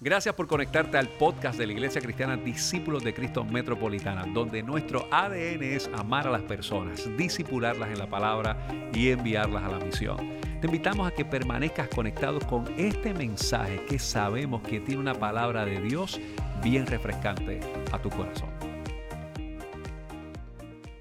Gracias por conectarte al podcast de la Iglesia Cristiana Discípulos de Cristo Metropolitana, donde nuestro ADN es amar a las personas, disipularlas en la palabra y enviarlas a la misión. Te invitamos a que permanezcas conectado con este mensaje que sabemos que tiene una palabra de Dios bien refrescante a tu corazón.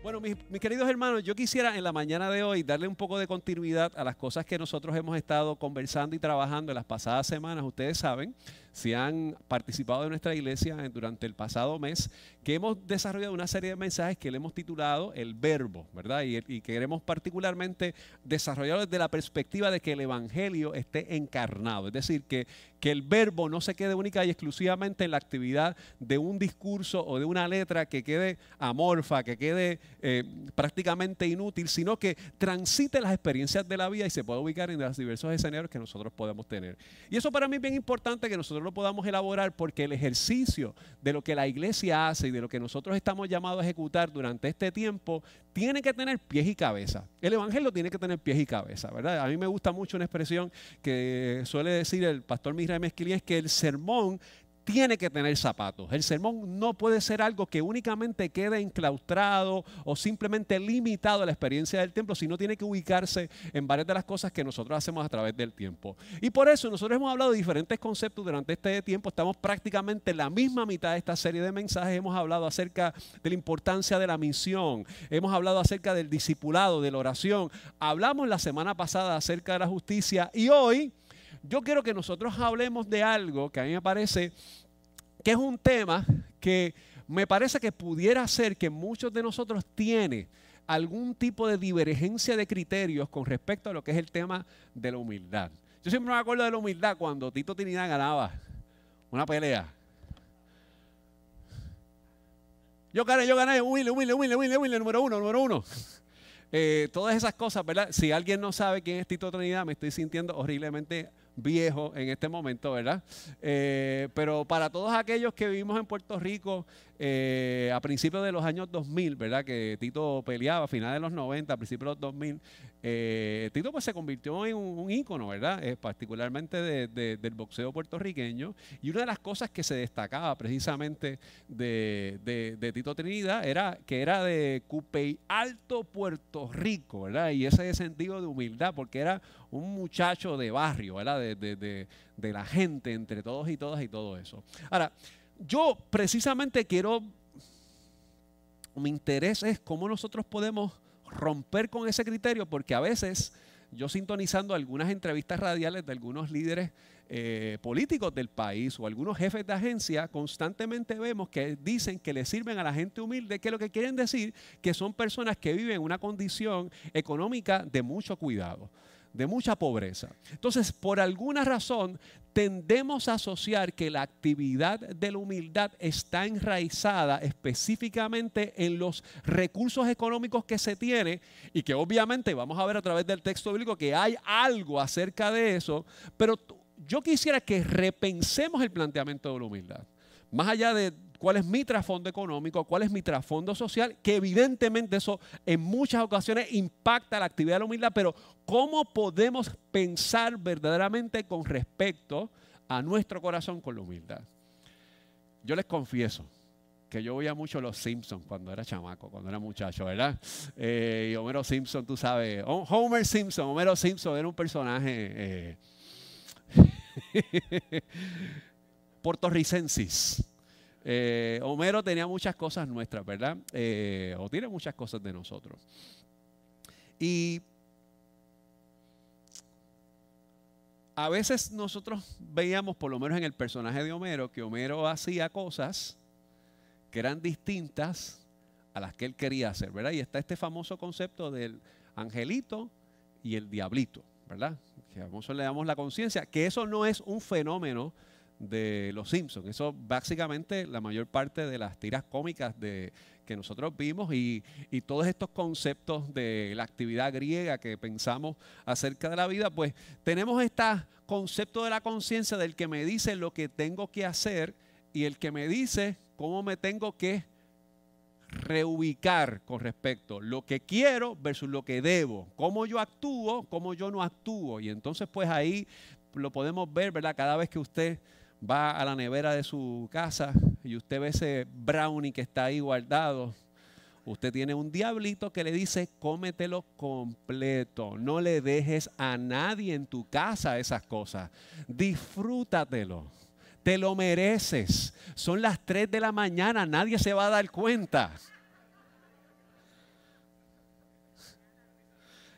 Bueno, mis, mis, queridos hermanos, yo quisiera en la mañana de hoy darle un poco de continuidad a las cosas que nosotros hemos estado conversando y trabajando en las pasadas semanas. Ustedes saben si han participado de nuestra iglesia durante el pasado mes, que hemos desarrollado una serie de mensajes que le hemos titulado El Verbo, ¿verdad? Y, y queremos particularmente desarrollarlo desde la perspectiva de que el Evangelio esté encarnado, es decir, que, que el verbo no se quede única y exclusivamente en la actividad de un discurso o de una letra que quede amorfa, que quede eh, prácticamente inútil, sino que transite las experiencias de la vida y se pueda ubicar en los diversos escenarios que nosotros podemos tener. Y eso para mí es bien importante que nosotros lo podamos elaborar porque el ejercicio de lo que la iglesia hace y de lo que nosotros estamos llamados a ejecutar durante este tiempo tiene que tener pies y cabeza. El evangelio tiene que tener pies y cabeza, ¿verdad? A mí me gusta mucho una expresión que suele decir el pastor Misraim Mesquilín, es que el sermón tiene que tener zapatos. El sermón no puede ser algo que únicamente quede enclaustrado o simplemente limitado a la experiencia del templo, sino tiene que ubicarse en varias de las cosas que nosotros hacemos a través del tiempo. Y por eso nosotros hemos hablado de diferentes conceptos durante este tiempo. Estamos prácticamente en la misma mitad de esta serie de mensajes. Hemos hablado acerca de la importancia de la misión. Hemos hablado acerca del discipulado, de la oración. Hablamos la semana pasada acerca de la justicia y hoy yo quiero que nosotros hablemos de algo que a mí me parece que es un tema que me parece que pudiera ser que muchos de nosotros tienen algún tipo de divergencia de criterios con respecto a lo que es el tema de la humildad. Yo siempre me acuerdo de la humildad cuando Tito Trinidad ganaba una pelea. Yo gané, yo gané, humilde, humilde, humilde, humilde, humilde, número uno, número uno. Eh, todas esas cosas, ¿verdad? Si alguien no sabe quién es Tito Trinidad, me estoy sintiendo horriblemente viejo en este momento, ¿verdad? Eh, pero para todos aquellos que vivimos en Puerto Rico eh, a principios de los años 2000, ¿verdad? Que Tito peleaba a finales de los 90, a principios de los 2000, eh, Tito pues se convirtió en un, ícono, ¿verdad? particularmente del boxeo puertorriqueño. Y una de las cosas que se destacaba precisamente de, Tito Trinidad era que era de Cupey Alto, Puerto Rico, ¿verdad? Y ese sentido de humildad, porque era un muchacho de barrio, ¿verdad? De, de la gente, entre todos y todas y todo eso. Ahora, yo precisamente quiero, mi interés es cómo nosotros podemos romper con ese criterio, porque a veces yo sintonizando algunas entrevistas radiales de algunos líderes eh, políticos del país o algunos jefes de agencia, constantemente vemos que dicen que le sirven a la gente humilde, que lo que quieren decir que son personas que viven en una condición económica de mucho cuidado de mucha pobreza. Entonces, por alguna razón, tendemos a asociar que la actividad de la humildad está enraizada específicamente en los recursos económicos que se tiene y que obviamente vamos a ver a través del texto bíblico que hay algo acerca de eso, pero yo quisiera que repensemos el planteamiento de la humildad. Más allá de cuál es mi trasfondo económico, cuál es mi trasfondo social, que evidentemente eso en muchas ocasiones impacta la actividad de la humildad, pero ¿cómo podemos pensar verdaderamente con respecto a nuestro corazón con la humildad? Yo les confieso que yo veía mucho Los Simpsons cuando era chamaco, cuando era muchacho, ¿verdad? Eh, y Homero Simpson, tú sabes, Homer Simpson, Homero Simpson era un personaje eh, puertorricensis eh, Homero tenía muchas cosas nuestras, ¿verdad? Eh, o tiene muchas cosas de nosotros. Y a veces nosotros veíamos, por lo menos en el personaje de Homero, que Homero hacía cosas que eran distintas a las que él quería hacer, ¿verdad? Y está este famoso concepto del angelito y el diablito, ¿verdad? Que a nosotros le damos la conciencia, que eso no es un fenómeno de Los Simpsons. Eso básicamente la mayor parte de las tiras cómicas de, que nosotros vimos y, y, todos estos conceptos de la actividad griega que pensamos acerca de la vida, pues tenemos este concepto de la conciencia del que me dice lo que tengo que hacer y el que me dice cómo me tengo que reubicar con respecto lo que quiero versus lo que debo, cómo yo actúo, cómo yo no actúo. Y entonces pues ahí lo podemos ver, ¿verdad? Cada vez que usted va a la nevera de su casa y usted ve ese brownie que está ahí guardado, usted tiene un diablito que le dice, cómetelo completo, no le dejes a nadie en tu casa esas cosas, disfrútatelo, te lo mereces, son las 3 de la mañana, nadie se va a dar cuenta.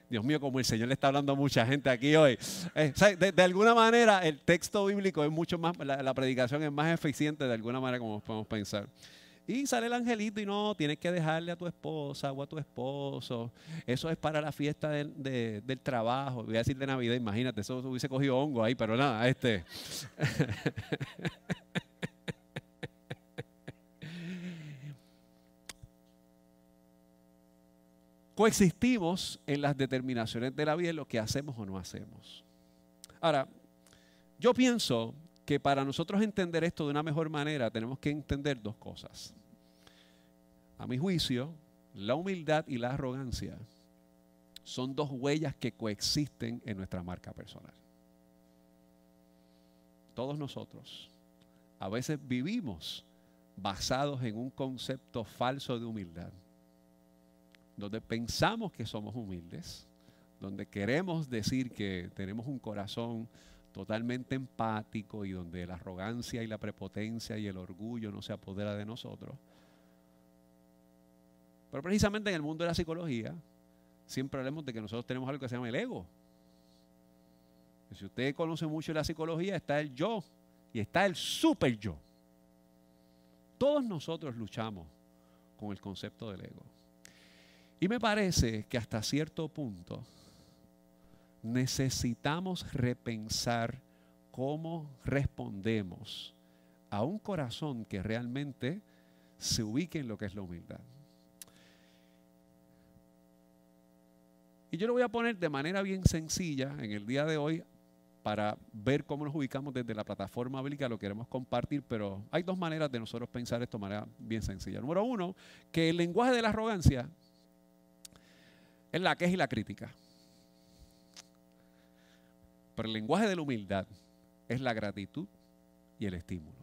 Dios mío, como el Señor le está hablando a mucha gente aquí hoy. Eh, de, alguna manera, el texto bíblico es mucho más, la, predicación es más eficiente de alguna manera como podemos pensar. Y sale el angelito y no, tienes que dejarle a tu esposa o a tu esposo. Eso es para la fiesta del trabajo. Voy a decir de Navidad, imagínate, eso hubiese cogido hongo ahí, pero nada, este. coexistimos en las determinaciones de la vida, en lo que hacemos o no hacemos. Ahora, yo pienso que para nosotros entender esto de una mejor manera tenemos que entender dos cosas. A mi juicio, la humildad y la arrogancia son dos huellas que coexisten en nuestra marca personal. Todos nosotros a veces vivimos basados en un concepto falso de humildad donde pensamos que somos humildes, donde queremos decir que tenemos un corazón totalmente empático y donde la arrogancia y la prepotencia y el orgullo no se apodera de nosotros. Pero precisamente en el mundo de la psicología siempre hablamos de que nosotros tenemos algo que se llama el ego. si usted conoce mucho la psicología, está el yo y está el super yo. Todos nosotros luchamos con el concepto del ego. Y me parece que hasta cierto punto necesitamos repensar cómo respondemos a un corazón que realmente se ubique en lo que es la humildad. Y yo lo voy a poner de manera bien sencilla en el día de hoy para ver cómo nos ubicamos desde la plataforma bíblica, lo queremos compartir, pero hay dos maneras de nosotros pensar esto de manera bien sencilla. Número uno, que el lenguaje de la arrogancia es la queja y la crítica. Pero el lenguaje de la humildad es la gratitud y el estímulo.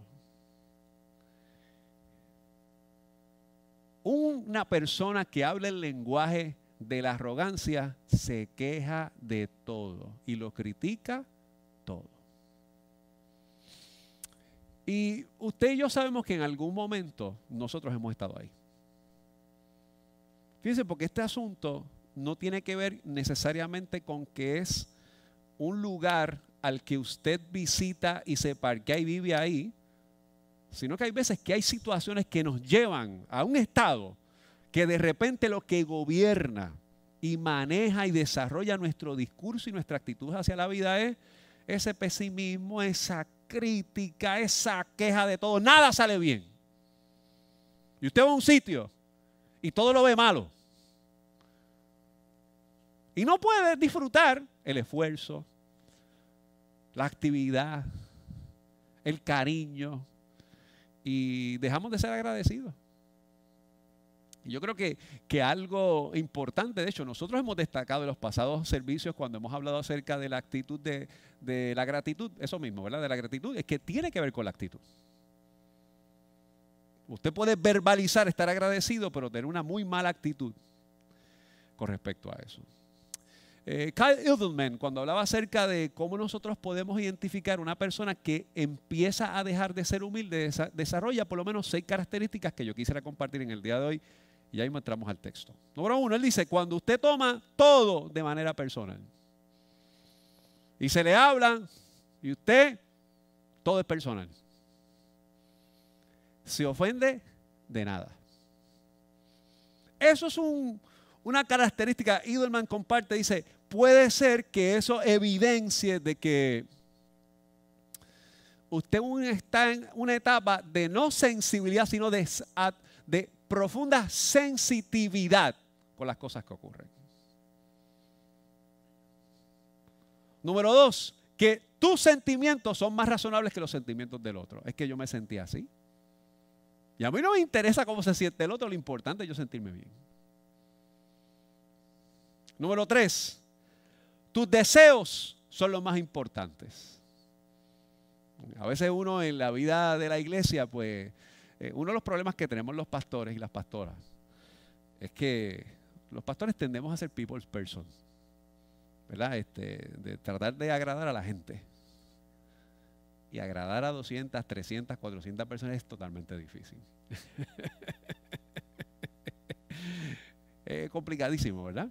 Una persona que habla el lenguaje de la arrogancia se queja de todo y lo critica todo. Y usted y yo sabemos que en algún momento nosotros hemos estado ahí. Fíjense, porque este asunto no tiene que ver necesariamente con que es un lugar al que usted visita y se parquea y vive ahí, sino que hay veces que hay situaciones que nos llevan a un estado que de repente lo que gobierna y maneja y desarrolla nuestro discurso y nuestra actitud hacia la vida es ese pesimismo, esa crítica, esa queja de todo. Nada sale bien. Y usted va a un sitio y todo lo ve malo. Y no puedes disfrutar el esfuerzo, la actividad, el cariño. Y dejamos de ser agradecidos. Y yo creo que, que, algo importante, de hecho, nosotros hemos destacado en los pasados servicios cuando hemos hablado acerca de la actitud de, de la gratitud, eso mismo, ¿verdad? De la gratitud, es que tiene que ver con la actitud. Usted puede verbalizar estar agradecido, pero tener una muy mala actitud con respecto a eso. Eh, Kyle Edelman, cuando hablaba acerca de cómo nosotros podemos identificar una persona que empieza a dejar de ser humilde, desarrolla por lo menos seis características que yo quisiera compartir en el día de hoy. Y ahí entramos al texto. Número uno, él dice, cuando usted toma todo de manera personal y se le habla y usted, todo es personal. Se ofende de nada. Eso es un, una característica, Idelman comparte, dice, puede ser que eso evidencie de que usted está en una etapa de no sensibilidad, sino de, de profunda sensitividad con las cosas que ocurren. Número dos, que tus sentimientos son más razonables que los sentimientos del otro. Es que yo me sentí así. Y a mí no me interesa cómo se siente el otro, lo importante es yo sentirme bien. Número tres, tus deseos son los más importantes. A veces uno en la vida de la iglesia, pues, eh, uno de los problemas que tenemos los pastores y las pastoras es que los pastores tendemos a ser people's person, ¿verdad? Este, de tratar de agradar a la gente. Y agradar a 200, 300, 400 personas es totalmente difícil. es complicadísimo, ¿verdad?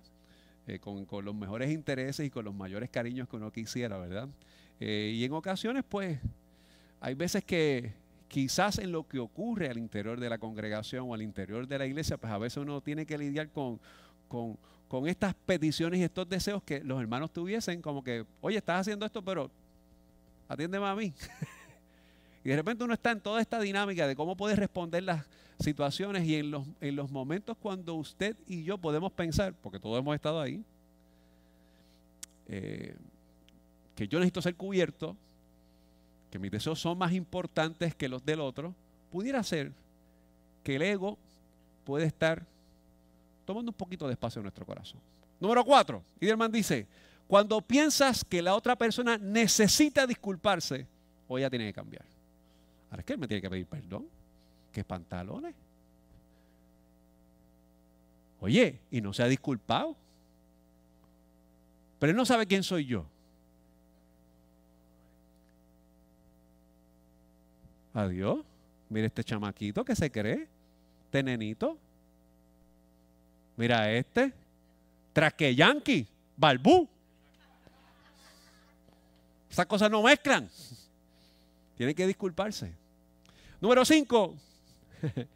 Eh, con, los mejores intereses y con los mayores cariños que uno quisiera, ¿verdad? Eh, y en ocasiones, pues, hay veces que quizás en lo que ocurre al interior de la congregación o al interior de la iglesia, pues a veces uno tiene que lidiar con, con, con estas peticiones y estos deseos que los hermanos tuviesen, como que, oye, estás haciendo esto, pero atiéndeme a mí. y de repente uno está en toda esta dinámica de cómo puede responder las situaciones y en los, en los momentos cuando usted y yo podemos pensar, porque todos hemos estado ahí, eh, que yo necesito ser cubierto, que mis deseos son más importantes que los del otro, pudiera ser que el ego puede estar tomando un poquito de espacio en nuestro corazón. Número cuatro, Iderman dice, cuando piensas que la otra persona necesita disculparse, o ella tiene que cambiar. Ahora es que él me tiene que pedir perdón. ¿Qué pantalones? Oye, y no se ha disculpado. Pero él no sabe quién soy yo. Adiós. Mira este chamaquito que se cree. Este nenito. Mira este. Traque Yankee. Balbú. Esas cosas no mezclan. Tienen que disculparse. Número 5.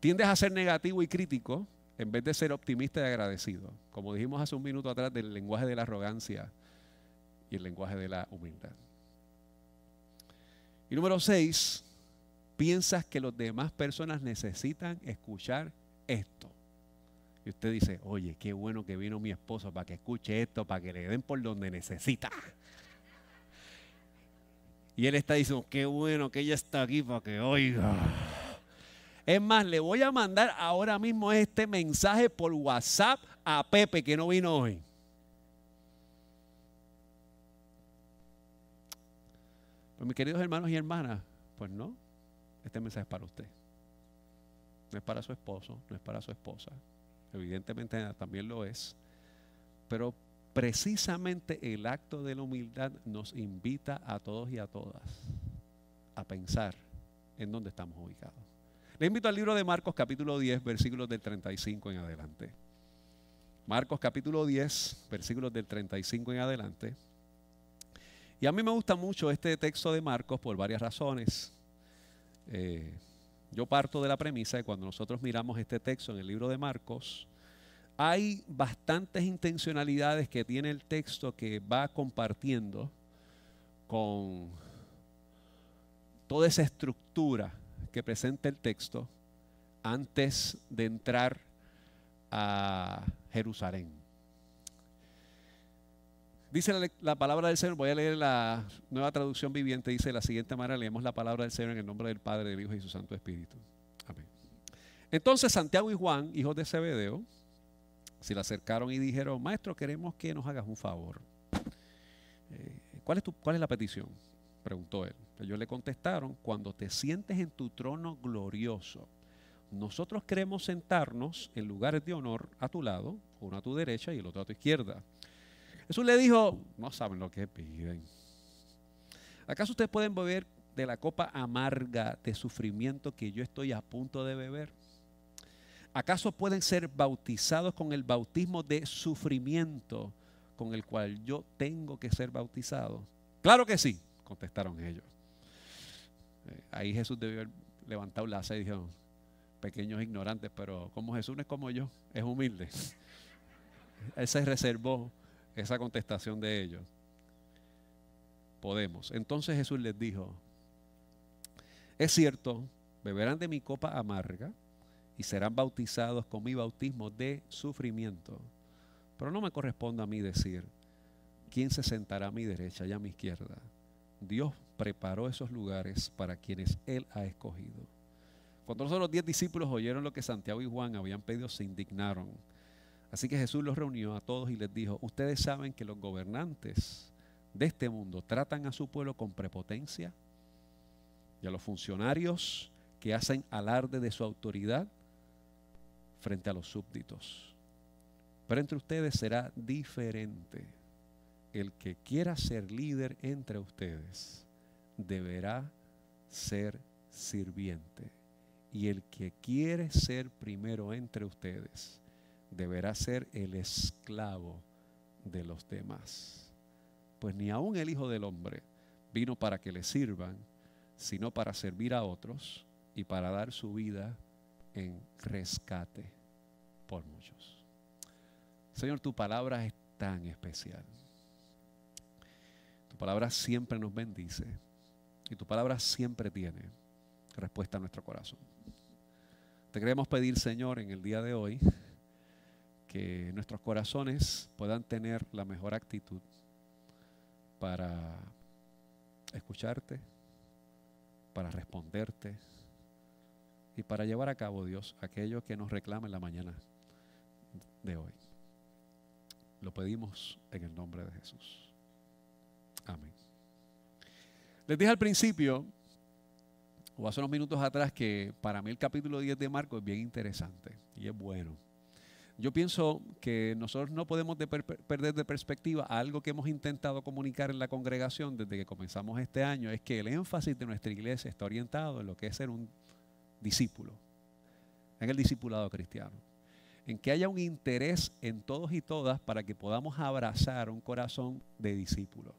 Tiendes a ser negativo y crítico en vez de ser optimista y agradecido. Como dijimos hace un minuto atrás del lenguaje de la arrogancia y el lenguaje de la humildad. Y número 6. Piensas que las demás personas necesitan escuchar esto. Y usted dice, oye, qué bueno que vino mi esposo para que escuche esto, para que le den por donde necesita. Y él está diciendo, qué bueno que ella está aquí para que oiga. Es más, le voy a mandar ahora mismo este mensaje por WhatsApp a Pepe que no vino hoy. Pues mis queridos hermanos y hermanas, pues no, este mensaje es para usted. No es para su esposo, no es para su esposa. Evidentemente también lo es. Pero precisamente el acto de la humildad nos invita a todos y a todas a pensar en dónde estamos ubicados. Le invito al libro de Marcos capítulo 10, versículos del 35 en adelante. Marcos capítulo 10, versículos del 35 en adelante. Y a mí me gusta mucho este texto de Marcos por varias razones. Eh, yo parto de la premisa de cuando nosotros miramos este texto en el libro de Marcos, hay bastantes intencionalidades que tiene el texto que va compartiendo con toda esa estructura que presenta el texto antes de entrar a Jerusalén. Dice la, la, palabra del Señor, voy a leer la nueva traducción viviente, dice de la siguiente manera, leemos la palabra del Señor en el nombre del Padre, del Hijo y su Santo Espíritu. Amén. Entonces Santiago y Juan, hijos de Zebedeo, se le acercaron y dijeron, maestro, queremos que nos hagas un favor. Eh, ¿cuál, es tu, ¿Cuál es la petición? Preguntó él. Ellos le contestaron, cuando te sientes en tu trono glorioso, nosotros queremos sentarnos en lugares de honor a tu lado, uno a tu derecha y el otro a tu izquierda. Jesús le dijo, no saben lo que piden. ¿Acaso ustedes pueden beber de la copa amarga de sufrimiento que yo estoy a punto de beber? ¿Acaso pueden ser bautizados con el bautismo de sufrimiento con el cual yo tengo que ser bautizado? Claro que sí, contestaron ellos. Eh, ahí Jesús debió haber levantado la y dijo, pequeños ignorantes, pero como Jesús no es como yo, es humilde. Él se reservó esa contestación de ellos. Podemos. Entonces Jesús les dijo, es cierto, beberán de mi copa amarga y serán bautizados con mi bautismo de sufrimiento. Pero no me corresponde a mí decir quién se sentará a mi derecha y a mi izquierda. Dios preparó esos lugares para quienes Él ha escogido. Cuando los diez discípulos oyeron lo que Santiago y Juan habían pedido, se indignaron. Así que Jesús los reunió a todos y les dijo, ustedes saben que los gobernantes de este mundo tratan a su pueblo con prepotencia y a los funcionarios que hacen alarde de su autoridad frente a los súbditos. Pero entre ustedes será diferente. El que quiera ser líder entre ustedes deberá ser sirviente. Y el que quiere ser primero entre ustedes deberá ser el esclavo de los demás. Pues ni aun el Hijo del Hombre vino para que le sirvan, sino para servir a otros y para dar su vida en rescate por muchos. Señor, tu palabra es tan especial. Tu palabra siempre nos bendice y tu palabra siempre tiene respuesta a nuestro corazón. Te queremos pedir, Señor, en el día de hoy, que nuestros corazones puedan tener la mejor actitud para escucharte, para responderte y para llevar a cabo, Dios, aquello que nos reclama en la mañana de hoy. Lo pedimos en el nombre de Jesús. Amén. Les dije al principio, o hace unos minutos atrás, que para mí el capítulo 10 de Marcos es bien interesante y es bueno. Yo pienso que nosotros no podemos perder de perspectiva algo que hemos intentado comunicar en la congregación desde que comenzamos este año, es que el énfasis de nuestra iglesia está orientado en lo que es ser un discípulo, en el discipulado cristiano, en que haya un interés en todos y todas para que podamos abrazar un corazón de discípulo.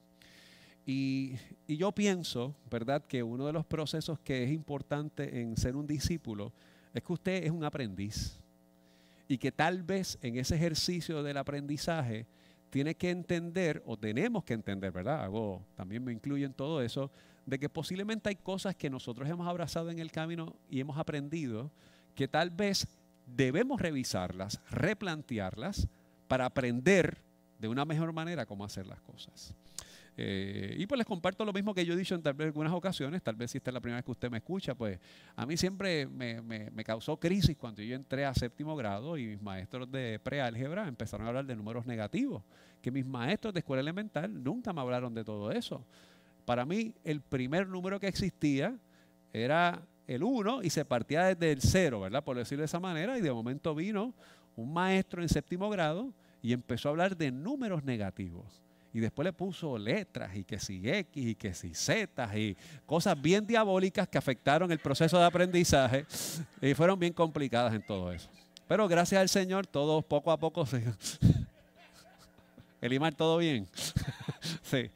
Y, y, yo pienso, ¿verdad?, que uno de los procesos que es importante en ser un discípulo es que usted es un aprendiz y que tal vez en ese ejercicio del aprendizaje tiene que entender, o tenemos que entender, ¿verdad? Hago, también me incluye en todo eso, de que posiblemente hay cosas que nosotros hemos abrazado en el camino y hemos aprendido, que tal vez debemos revisarlas, replantearlas, para aprender de una mejor manera cómo hacer las cosas. Eh, y pues les comparto lo mismo que yo he dicho en tal vez algunas ocasiones, tal vez si esta es la primera vez que usted me escucha, pues a mí siempre me, me, causó crisis cuando yo entré a séptimo grado y mis maestros de preálgebra empezaron a hablar de números negativos, que mis maestros de escuela elemental nunca me hablaron de todo eso. Para mí el primer número que existía era el 1 y se partía desde el 0, ¿verdad? Por decirlo de esa manera, y de momento vino un maestro en séptimo grado y empezó a hablar de números negativos y después le puso letras y que si X y que si Z y cosas bien diabólicas que afectaron el proceso de aprendizaje y fueron bien complicadas en todo eso. Pero gracias al Señor, todo poco a poco se... Elimar, ¿todo bien? sí.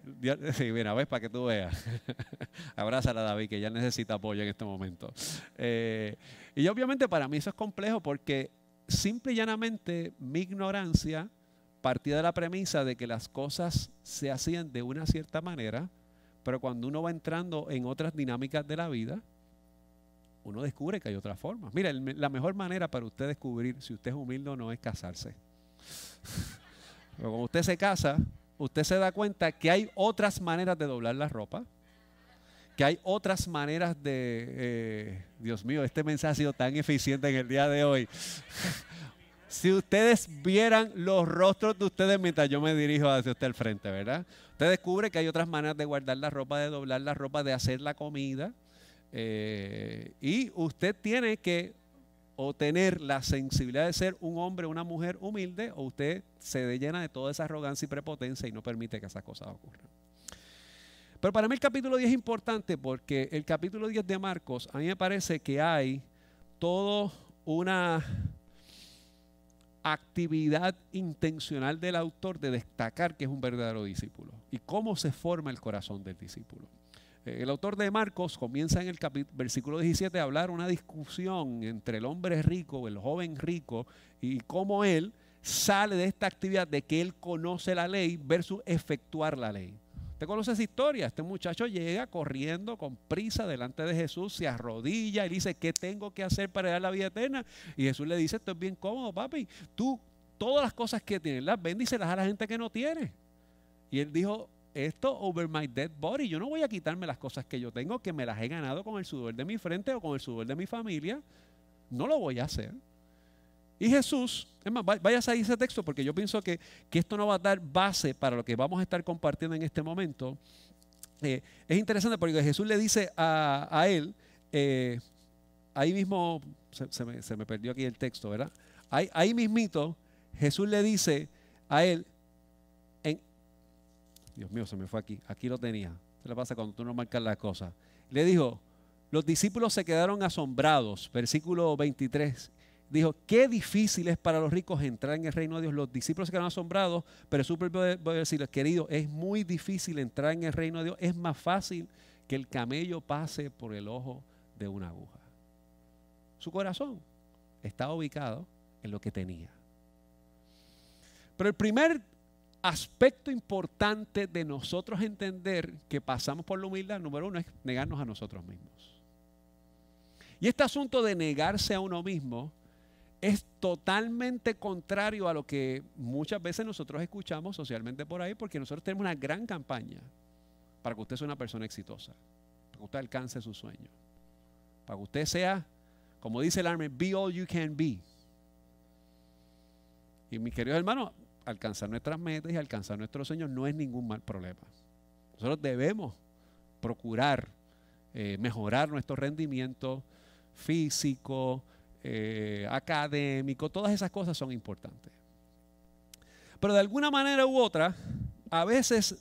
Sí, mira, ves para que tú veas. Abrázala a David, que ya necesita apoyo en este momento. Eh, y obviamente para mí eso es complejo porque simple y llanamente mi ignorancia partía de la premisa de que las cosas se hacían de una cierta manera, pero cuando uno va entrando en otras dinámicas de la vida, uno descubre que hay otras formas. Mira, la mejor manera para usted descubrir si usted es humilde o no es casarse. Pero cuando usted se casa, usted se da cuenta que hay otras maneras de doblar la ropa, que hay otras maneras de... Eh, Dios mío, este mensaje ha sido tan eficiente en el día de hoy. Si ustedes vieran los rostros de ustedes mientras yo me dirijo hacia usted al frente, ¿verdad? Usted descubre que hay otras maneras de guardar la ropa, de doblar la ropa, de hacer la comida. Eh, y usted tiene que o tener la sensibilidad de ser un hombre o una mujer humilde, o usted se llena de toda esa arrogancia y prepotencia y no permite que esas cosas ocurran. Pero para mí el capítulo 10 es importante porque el capítulo 10 de Marcos, a mí me parece que hay todo una actividad intencional del autor de destacar que es un verdadero discípulo y cómo se forma el corazón del discípulo. Eh, el autor de Marcos comienza en el versículo 17 a hablar una discusión entre el hombre rico, el joven rico, y cómo él sale de esta actividad de que él conoce la ley versus efectuar la ley. Usted conoce esa historia. Este muchacho llega corriendo con prisa delante de Jesús, se arrodilla y dice, ¿qué tengo que hacer para dar la vida eterna? Y Jesús le dice, esto es bien cómodo, papi. Tú todas las cosas que tienes, las bendícelas a la gente que no tiene. Y él dijo, esto over my dead body. Yo no voy a quitarme las cosas que yo tengo, que me las he ganado con el sudor de mi frente o con el sudor de mi familia. No lo voy a hacer. Y Jesús, es más, vayas a ese texto porque yo pienso que, esto no va a dar base para lo que vamos a estar compartiendo en este momento. Eh, es interesante porque Jesús le dice a, él, eh, ahí mismo, se, me, perdió aquí el texto, ¿verdad? Ahí, ahí mismito, Jesús le dice a él, Dios mío, se me fue aquí, aquí lo tenía. ¿Qué le pasa cuando tú no marcas las cosas? Le dijo, los discípulos se quedaron asombrados, versículo 23. Dijo, qué difícil es para los ricos entrar en el reino de Dios. Los discípulos se quedaron asombrados, pero su propio decirles, querido, es muy difícil entrar en el reino de Dios. Es más fácil que el camello pase por el ojo de una aguja. Su corazón estaba ubicado en lo que tenía. Pero el primer aspecto importante de nosotros entender que pasamos por la humildad, número uno, es negarnos a nosotros mismos. Y este asunto de negarse a uno mismo es totalmente contrario a lo que muchas veces nosotros escuchamos socialmente por ahí, porque nosotros tenemos una gran campaña para que usted sea una persona exitosa, para que usted alcance su sueño, para que usted sea, como dice el Army, be all you can be. Y mis queridos hermanos, alcanzar nuestras metas y alcanzar nuestros sueños no es ningún mal problema. Nosotros debemos procurar eh, mejorar nuestro rendimiento físico, eh, académico, todas esas cosas son importantes. Pero de alguna manera u otra, a veces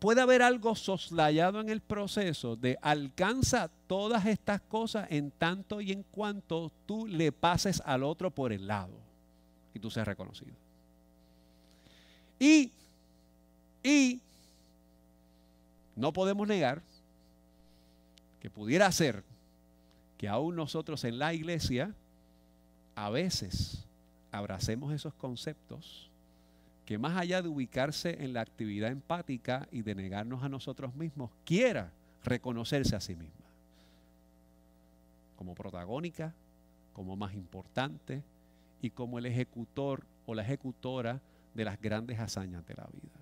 puede haber algo soslayado en el proceso de alcanza todas estas cosas en tanto y en cuanto tú le pases al otro por el lado y tú seas reconocido. Y, y no podemos negar que pudiera ser que aún nosotros en la iglesia a veces abracemos esos conceptos que más allá de ubicarse en la actividad empática y de negarnos a nosotros mismos, quiera reconocerse a sí misma como protagónica, como más importante y como el ejecutor o la ejecutora de las grandes hazañas de la vida.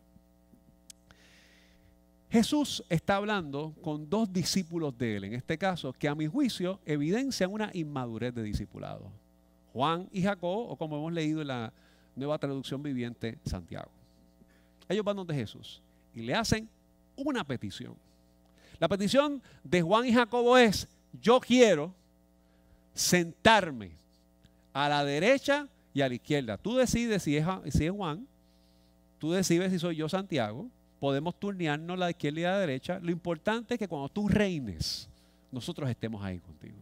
Jesús está hablando con dos discípulos de él, en este caso, que a mi juicio evidencian una inmadurez de discipulado. Juan y Jacob, o como hemos leído en la nueva traducción viviente, Santiago. Ellos van donde Jesús y le hacen una petición. La petición de Juan y Jacobo es, yo quiero sentarme a la derecha y a la izquierda. Tú decides si es, Juan, tú decides si soy yo Santiago, podemos turnearnos la izquierda y la derecha. Lo importante es que cuando tú reines, nosotros estemos ahí contigo.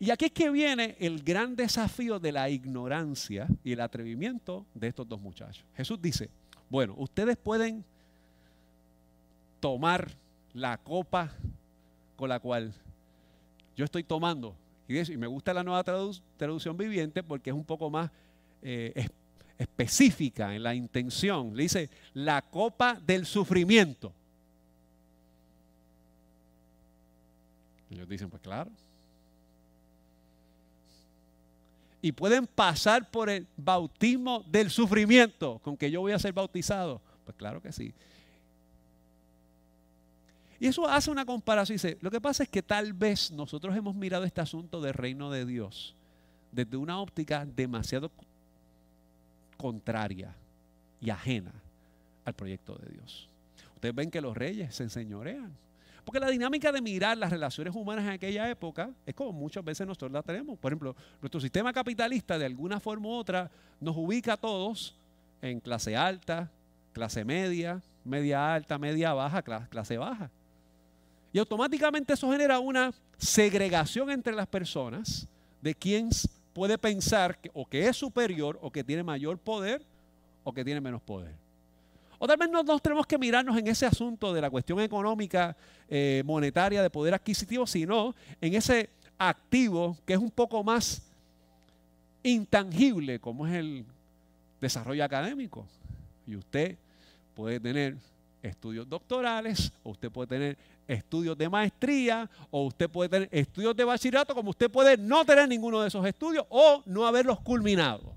Y aquí es que viene el gran desafío de la ignorancia y el atrevimiento de estos dos muchachos. Jesús dice, bueno, ustedes pueden tomar la copa con la cual yo estoy tomando y, me gusta la nueva traducción viviente porque es un poco más eh, específica en la intención. Le dice, la copa del sufrimiento. Ellos dicen, pues claro. Y pueden pasar por el bautismo del sufrimiento, con que yo voy a ser bautizado. Pues claro que sí. Y eso hace una comparación. Dice, lo que pasa es que tal vez nosotros hemos mirado este asunto del reino de Dios desde una óptica demasiado contraria y ajena al proyecto de Dios. Ustedes ven que los reyes se enseñorean. Porque la dinámica de mirar las relaciones humanas en aquella época es como muchas veces nosotros la tenemos. Por ejemplo, nuestro sistema capitalista de alguna forma u otra nos ubica a todos en clase alta, clase media, media alta, media baja, clase baja. Y automáticamente eso genera una segregación entre las personas de quién puede pensar que, o que es superior o que tiene mayor poder o que tiene menos poder. O tal vez no nos tenemos que mirarnos en ese asunto de la cuestión económica, eh, monetaria, de poder adquisitivo, sino en ese activo que es un poco más intangible, como es el desarrollo académico. Y usted puede tener estudios doctorales, o usted puede tener estudios de maestría, o usted puede tener estudios de bachillerato, como usted puede no tener ninguno de esos estudios o no haberlos culminado.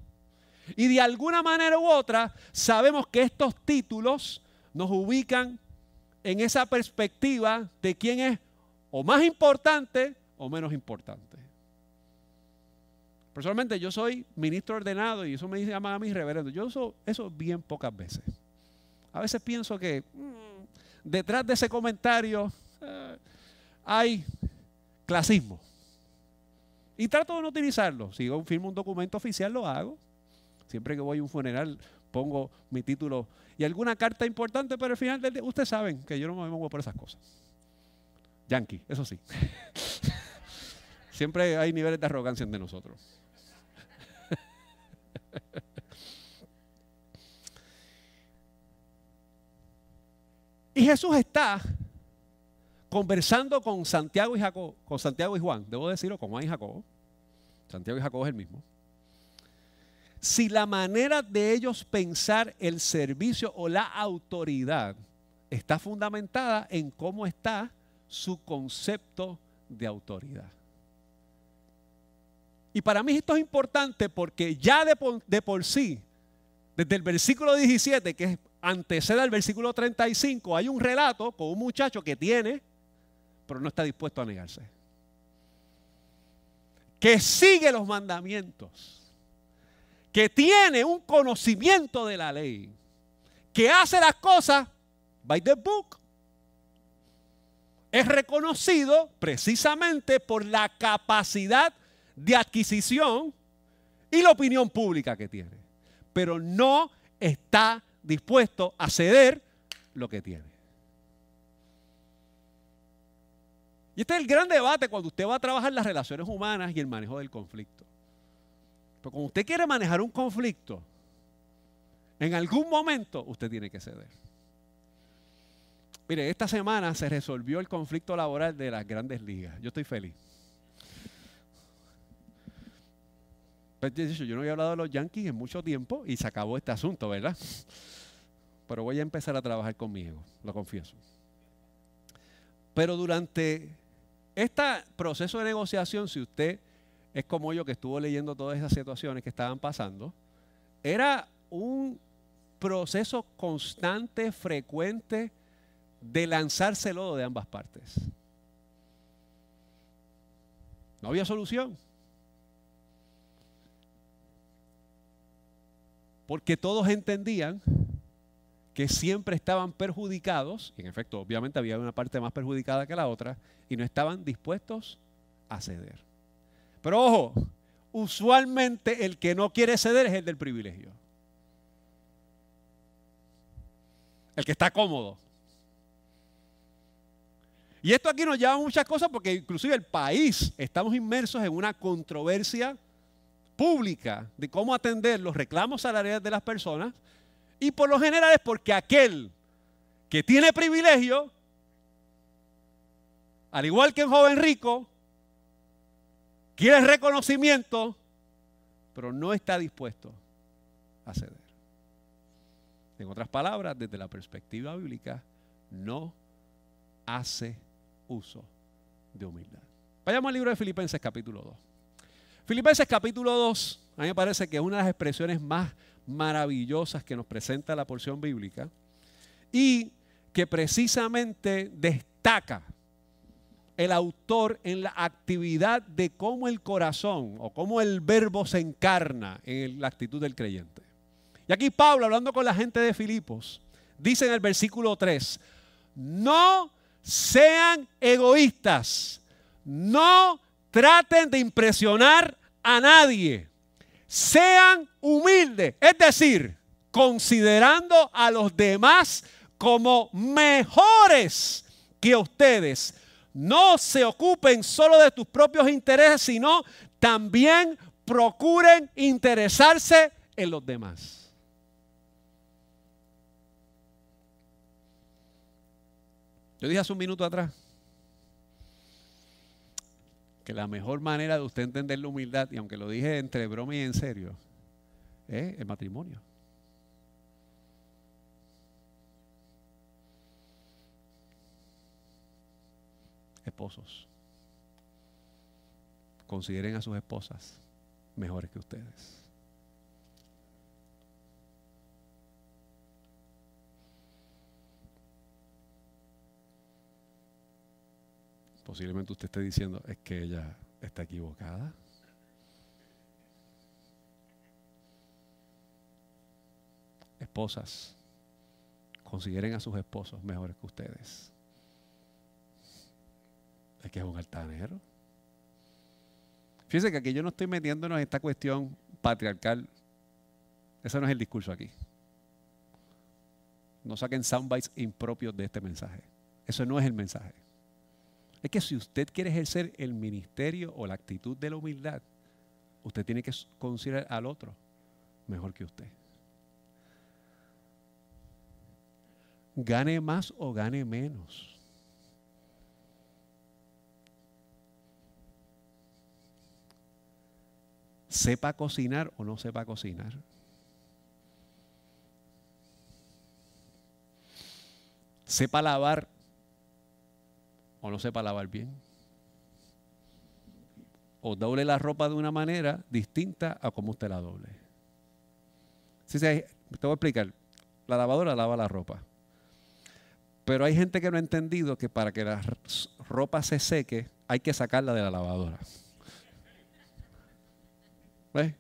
Y de alguna manera u otra, sabemos que estos títulos nos ubican en esa perspectiva de quién es o más importante o menos importante. Personalmente yo soy ministro ordenado y eso me llaman a mí reverendo. Yo uso eso bien pocas veces. A veces pienso que mm, detrás de ese comentario eh, hay clasismo. Y trato de no utilizarlo. Si yo firmo un documento oficial, lo hago. Siempre que voy a un funeral, pongo mi título y alguna carta importante, pero al final del día, ustedes saben que yo no me muevo por esas cosas. Yankee, eso sí. Siempre hay niveles de arrogancia entre nosotros. y Jesús está conversando con Santiago y con Santiago y Juan, debo decirlo, con Juan y Jacob. Santiago y Jacob es el mismo. Si la manera de ellos pensar el servicio o la autoridad está fundamentada en cómo está su concepto de autoridad. Y para mí esto es importante porque ya de por, sí, desde el versículo 17, que antecede al versículo 35, hay un relato con un muchacho que tiene, pero no está dispuesto a negarse. Que sigue los mandamientos, que tiene un conocimiento de la ley, que hace las cosas by the book. Es reconocido precisamente por la capacidad de adquisición y la opinión pública que tiene. Pero no está dispuesto a ceder lo que tiene. Y este es el gran debate cuando usted va a trabajar las relaciones humanas y el manejo del conflicto. Pero cuando usted quiere manejar un conflicto, en algún momento usted tiene que ceder. Mire, esta semana se resolvió el conflicto laboral de las grandes ligas. Yo estoy feliz. Yo no había hablado de los Yankees en mucho tiempo y se acabó este asunto, ¿verdad? Pero voy a empezar a trabajar conmigo, lo confieso. Pero durante este proceso de negociación, si usted es como yo que estuvo leyendo todas esas situaciones que estaban pasando, era un proceso constante, frecuente de lanzárselo de ambas partes. No había solución. Porque todos entendían que siempre estaban perjudicados, y en efecto, obviamente había una parte más perjudicada que la otra, y no estaban dispuestos a ceder. Pero ojo, usualmente el que no quiere ceder es el del privilegio. El que está cómodo. Y esto aquí nos lleva a muchas cosas porque inclusive el país estamos inmersos en una controversia pública de cómo atender los reclamos salariales de las personas y por lo general es porque aquel que tiene privilegio, al igual que un joven rico, quiere reconocimiento, pero no está dispuesto a ceder. En otras palabras, desde la perspectiva bíblica, no hace uso de humildad. Vayamos al libro de Filipenses capítulo 2. Filipenses capítulo 2, a mí me parece que es una de las expresiones más maravillosas que nos presenta la porción bíblica y que precisamente destaca el autor en la actividad de cómo el corazón o cómo el verbo se encarna en la actitud del creyente. Y aquí Pablo, hablando con la gente de Filipos, dice en el versículo 3, no sean egoístas, no traten de impresionar a nadie. Sean humildes, es decir, considerando a los demás como mejores que ustedes. No se ocupen solo de tus propios intereses, sino también procuren interesarse en los demás. Yo dije hace un minuto atrás que la mejor manera de usted entender la humildad, y aunque lo dije entre broma y en serio, es el matrimonio. Esposos, consideren a sus esposas mejores que ustedes. posiblemente usted esté diciendo, es que ella está equivocada. Esposas, consideren a sus esposos mejores que ustedes. Es que es un altanero. Fíjense que aquí yo no estoy metiéndonos en esta cuestión patriarcal. Ese no es el discurso aquí. No saquen soundbites impropios de este mensaje. Eso no es el mensaje. Es que si usted quiere ejercer el ministerio o la actitud de la humildad, usted tiene que considerar al otro mejor que usted. Gane más o gane menos. Sepa cocinar o no sepa cocinar. Sepa lavar o no sepa lavar bien. O doble la ropa de una manera distinta a como usted la doble. te voy a explicar. La lavadora lava la ropa. Pero hay gente que no ha entendido que para que la ropa se seque hay que sacarla de la lavadora. ¿Ves?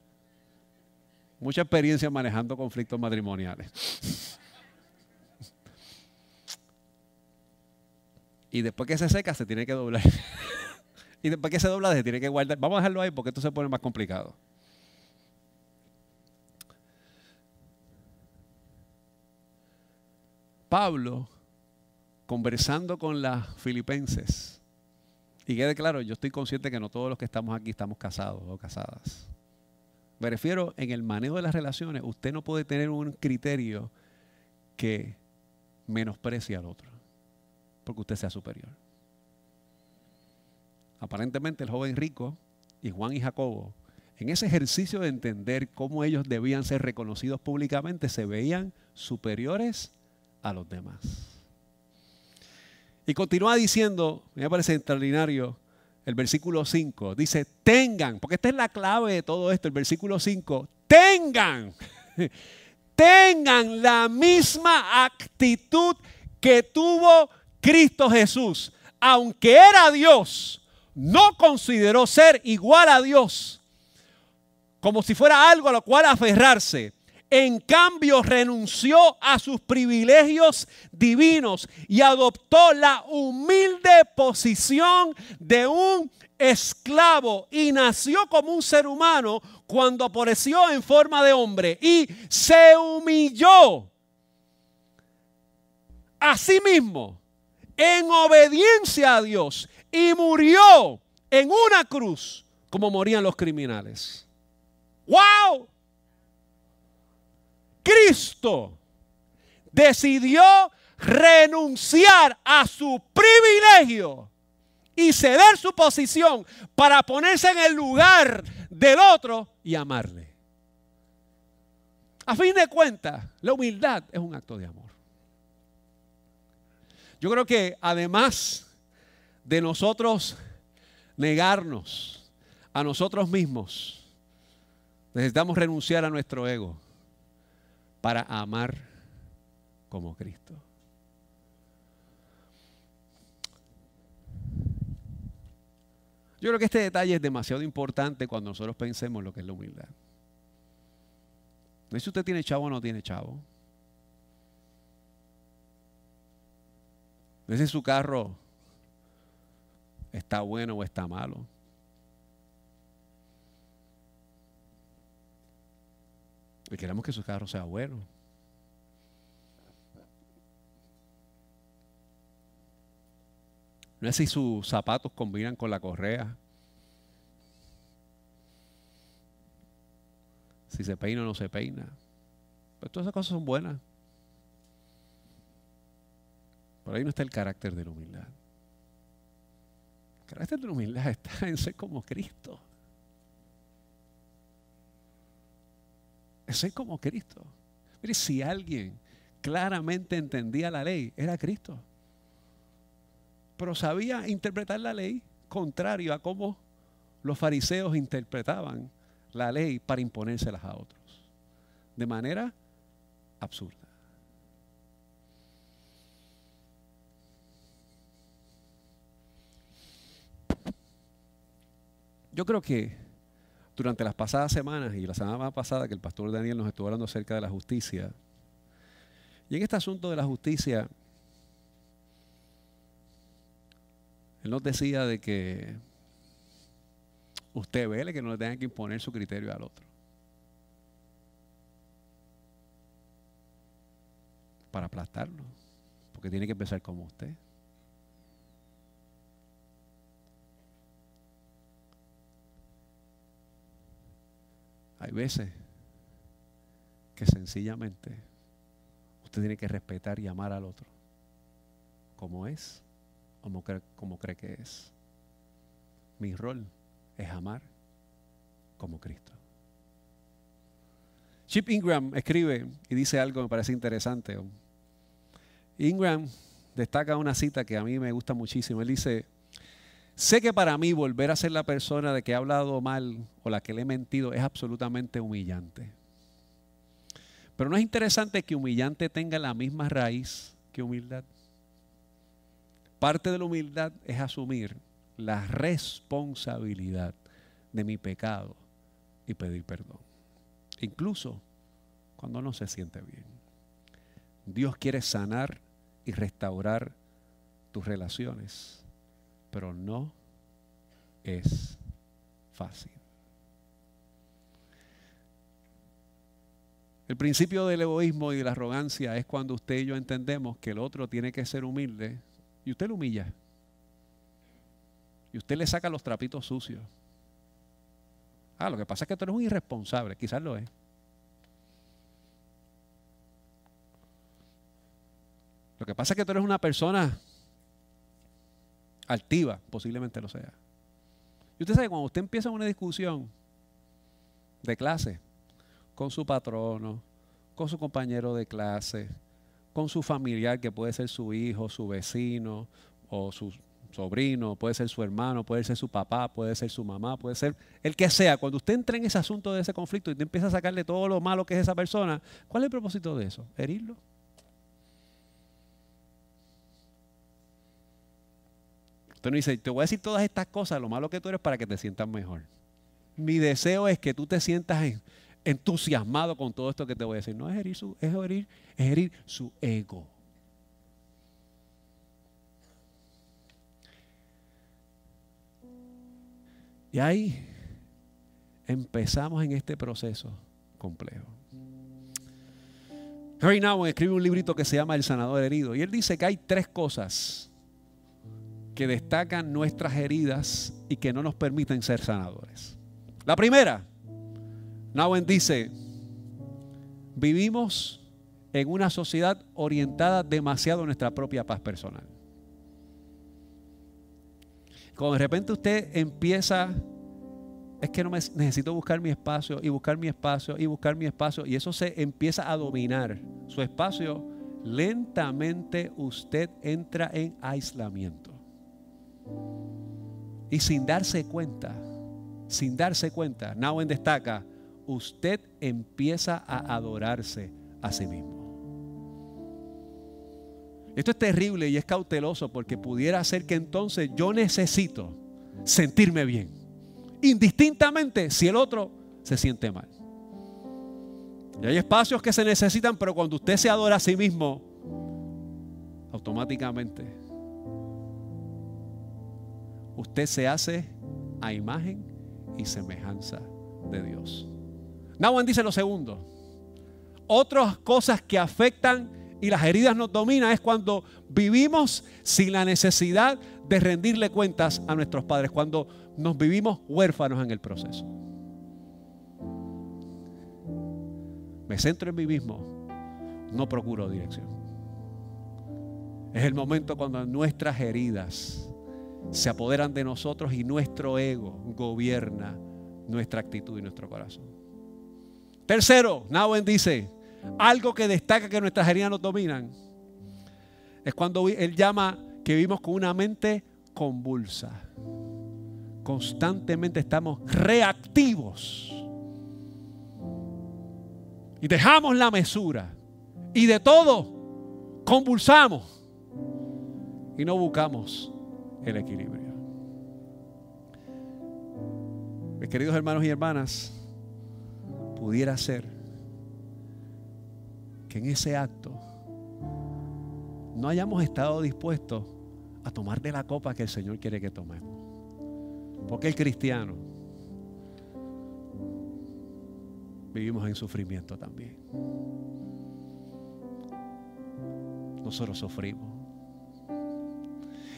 Mucha experiencia manejando conflictos matrimoniales. Y después que se seca, se tiene que doblar. y después que se dobla, se tiene que guardar. Vamos a dejarlo ahí porque esto se pone más complicado. Pablo, conversando con las filipenses, y quede claro, yo estoy consciente que no todos los que estamos aquí estamos casados o casadas. Me refiero en el manejo de las relaciones, usted no puede tener un criterio que menosprecie al otro porque usted sea superior. Aparentemente el joven rico y Juan y Jacobo, en ese ejercicio de entender cómo ellos debían ser reconocidos públicamente, se veían superiores a los demás. Y continúa diciendo, me parece extraordinario, el versículo 5, dice, tengan, porque esta es la clave de todo esto, el versículo 5, tengan, tengan la misma actitud que tuvo Cristo Jesús, aunque era Dios, no consideró ser igual a Dios como si fuera algo a lo cual aferrarse. En cambio, renunció a sus privilegios divinos y adoptó la humilde posición de un esclavo y nació como un ser humano cuando apareció en forma de hombre y se humilló a sí mismo en obediencia a Dios y murió en una cruz como morían los criminales. ¡Wow! Cristo decidió renunciar a su privilegio y ceder su posición para ponerse en el lugar del otro y amarle. A fin de cuentas, la humildad es un acto de amor. Yo creo que además de nosotros negarnos a nosotros mismos, necesitamos renunciar a nuestro ego para amar como Cristo. Yo creo que este detalle es demasiado importante cuando nosotros pensemos lo que es la humildad. No es si usted tiene chavo o no tiene chavo. No sé si su carro está bueno o está malo. Y queremos que su carro sea bueno. No es si sus zapatos combinan con la correa. Si se peina o no se peina. Pero todas esas cosas son buenas. Por ahí no está el carácter de la humildad. El carácter de la humildad está en ser como Cristo. En ser como Cristo. Mire, si alguien claramente entendía la ley, era Cristo. Pero sabía interpretar la ley contrario a cómo los fariseos interpretaban la ley para imponérselas a otros. De manera absurda. Yo creo que durante las pasadas semanas y la semana pasada que el pastor Daniel nos estuvo hablando acerca de la justicia, Y en este asunto de la justicia, él nos decía de que usted vele que no le tenga que imponer su criterio al otro. Para aplastarlo. Porque tiene que empezar como usted. Hay veces que sencillamente usted tiene que respetar y amar al otro como es, como como cree que es. Mi rol es amar como Cristo. Chip Ingram escribe y dice algo que me parece interesante. Ingram destaca una cita que a mí me gusta muchísimo. Él dice, Sé que para mí volver a ser la persona de que he hablado mal o la que le he mentido es absolutamente humillante. Pero no es interesante que humillante tenga la misma raíz que humildad. Parte de la humildad es asumir la responsabilidad de mi pecado y pedir perdón. Incluso cuando no se siente bien. Dios quiere sanar y restaurar tus relaciones pero no es fácil. El principio del egoísmo y de la arrogancia es cuando usted y yo entendemos que el otro tiene que ser humilde y usted lo humilla. Y usted le saca los trapitos sucios. Ah, lo que pasa es que tú eres un irresponsable, quizás lo es. Lo que pasa es que tú eres una persona altiva, posiblemente lo sea. Y usted sabe, cuando usted empieza una discusión de clase con su patrono, con su compañero de clase, con su familiar que puede ser su hijo, su vecino o su sobrino, puede ser su hermano, puede ser su papá, puede ser su mamá, puede ser el que sea. Cuando usted entra en ese asunto de ese conflicto y usted empieza a sacarle todo lo malo que es esa persona, ¿cuál es el propósito de eso? ¿Herirlo? No dice, te voy a decir todas estas cosas, lo malo que tú eres para que te sientas mejor. Mi deseo es que tú te sientas entusiasmado con todo esto que te voy a decir. No es herir su, es herir, su ego. Y ahí empezamos en este proceso complejo. Nowen escribe un librito que se llama El sanador herido y él dice que hay tres cosas que destacan nuestras heridas y que no nos permiten ser sanadores. La primera, Nauen dice, vivimos en una sociedad orientada demasiado a nuestra propia paz personal. Cuando de repente usted empieza, es que no necesito buscar mi espacio y buscar mi espacio y buscar mi espacio y eso se empieza a dominar su espacio, lentamente usted entra en aislamiento. Y sin darse cuenta, sin darse cuenta, Nauen destaca, usted empieza a adorarse a sí mismo. Esto es terrible y es cauteloso porque pudiera ser que entonces yo necesito sentirme bien, indistintamente si el otro se siente mal. Y hay espacios que se necesitan, pero cuando usted se adora a sí mismo, automáticamente usted se hace a imagen y semejanza de Dios. Nahuan dice lo segundo. Otras cosas que afectan y las heridas nos dominan es cuando vivimos sin la necesidad de rendirle cuentas a nuestros padres, cuando nos vivimos huérfanos en el proceso. Me centro en mí mismo, no procuro dirección. Es el momento cuando nuestras heridas se apoderan de nosotros y nuestro ego gobierna nuestra actitud y nuestro corazón. Tercero, Nauen dice, algo que destaca que nuestras heridas nos dominan es cuando él llama que vivimos con una mente convulsa. Constantemente estamos reactivos. Y dejamos la mesura. Y de todo convulsamos. Y no buscamos el equilibrio. Mis queridos hermanos y hermanas, pudiera ser que en ese acto no hayamos estado dispuestos a tomar de la copa que el Señor quiere que tomemos. Porque el cristiano vivimos en sufrimiento también. Nosotros sufrimos.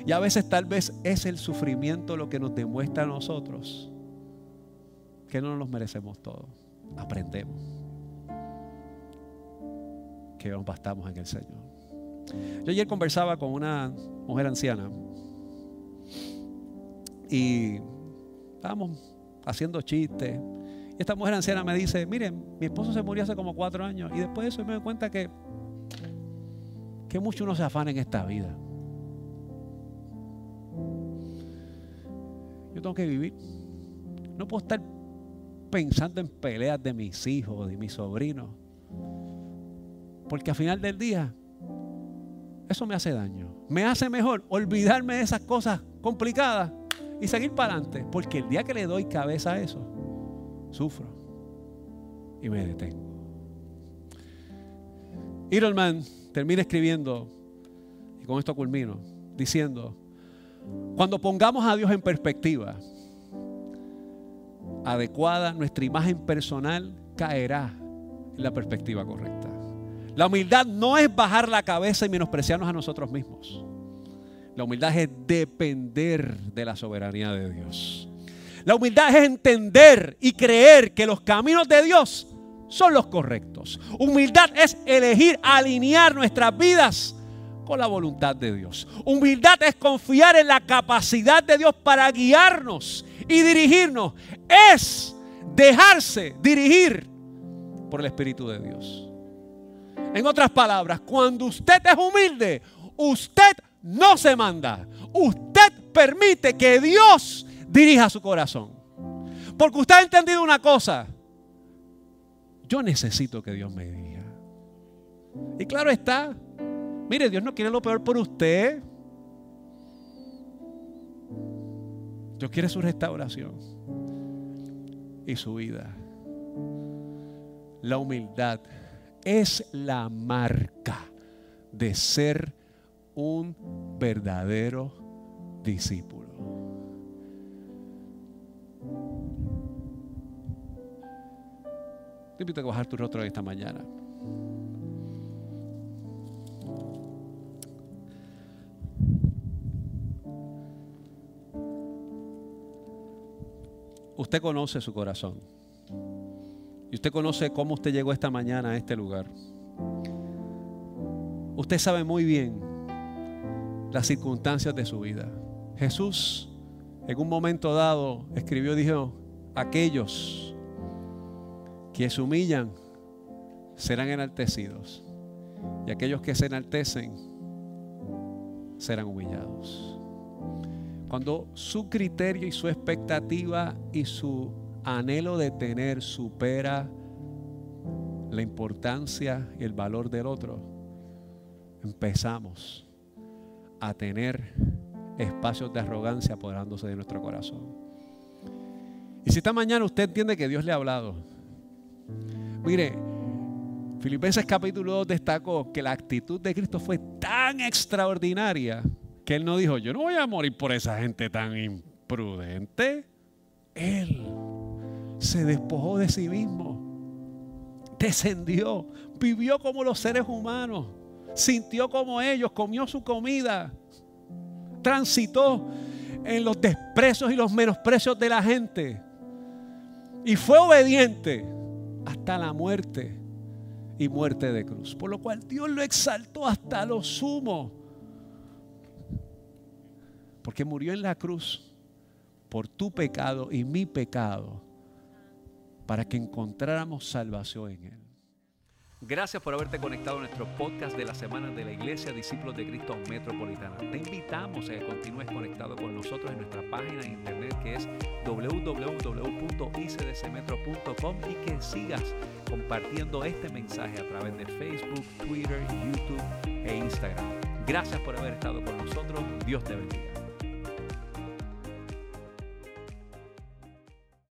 Y a veces tal vez es el sufrimiento lo que nos demuestra a nosotros que no nos merecemos todo. Aprendemos que nos bastamos en el Señor. Yo ayer conversaba con una mujer anciana y estábamos haciendo chistes. Y esta mujer anciana me dice, miren, mi esposo se murió hace como cuatro años y después de eso me doy cuenta que, que mucho uno se afana en esta vida. Yo tengo que vivir. No puedo estar pensando en peleas de mis hijos, de mis sobrinos. Porque al final del día, eso me hace daño. Me hace mejor olvidarme de esas cosas complicadas y seguir para adelante. Porque el día que le doy cabeza a eso, sufro y me detengo. Iron termina escribiendo, y con esto culmino, diciendo, cuando pongamos a Dios en perspectiva adecuada, nuestra imagen personal caerá en la perspectiva correcta. La humildad no es bajar la cabeza y menospreciarnos a nosotros mismos. La humildad es depender de la soberanía de Dios. La humildad es entender y creer que los caminos de Dios son los correctos. Humildad es elegir alinear nuestras vidas con la voluntad de Dios. Humildad es confiar en la capacidad de Dios para guiarnos y dirigirnos. Es dejarse dirigir por el Espíritu de Dios. En otras palabras, cuando usted es humilde, usted no se manda. Usted permite que Dios dirija su corazón. Porque usted ha entendido una cosa. Yo necesito que Dios me dirija. Y claro está. Mire, Dios no quiere lo peor por usted. Dios quiere su restauración y su vida. La humildad es la marca de ser un verdadero discípulo. Te invito a bajar tu rostro esta mañana. Usted conoce su corazón. Y usted conoce cómo usted llegó esta mañana a este lugar. Usted sabe muy bien las circunstancias de su vida. Jesús en un momento dado escribió, dijo, aquellos que se humillan serán enaltecidos y aquellos que se enaltecen serán humillados. Cuando su criterio y su expectativa y su anhelo de tener supera la importancia y el valor del otro, empezamos a tener espacios de arrogancia apoderándose de nuestro corazón. Y si esta mañana usted entiende que Dios le ha hablado, mire, Filipenses capítulo 2 destacó que la actitud de Cristo fue tan extraordinaria que Él no dijo, yo no voy a morir por esa gente tan imprudente. Él se despojó de sí mismo, descendió, vivió como los seres humanos, sintió como ellos, comió su comida, transitó en los desprecios y los menosprecios de la gente y fue obediente hasta la muerte y muerte de cruz. Por lo cual Dios lo exaltó hasta lo sumo. Porque murió en la cruz por tu pecado y mi pecado para que encontráramos salvación en Él. Gracias por haberte conectado a nuestro podcast de la semana de la Iglesia Discípulos de Cristo Metropolitana. Te invitamos a que continúes conectado con nosotros en nuestra página de internet que es www.icdcmetro.com y que sigas compartiendo este mensaje a través de Facebook, Twitter, YouTube e Instagram. Gracias por haber estado con nosotros. Dios te bendiga.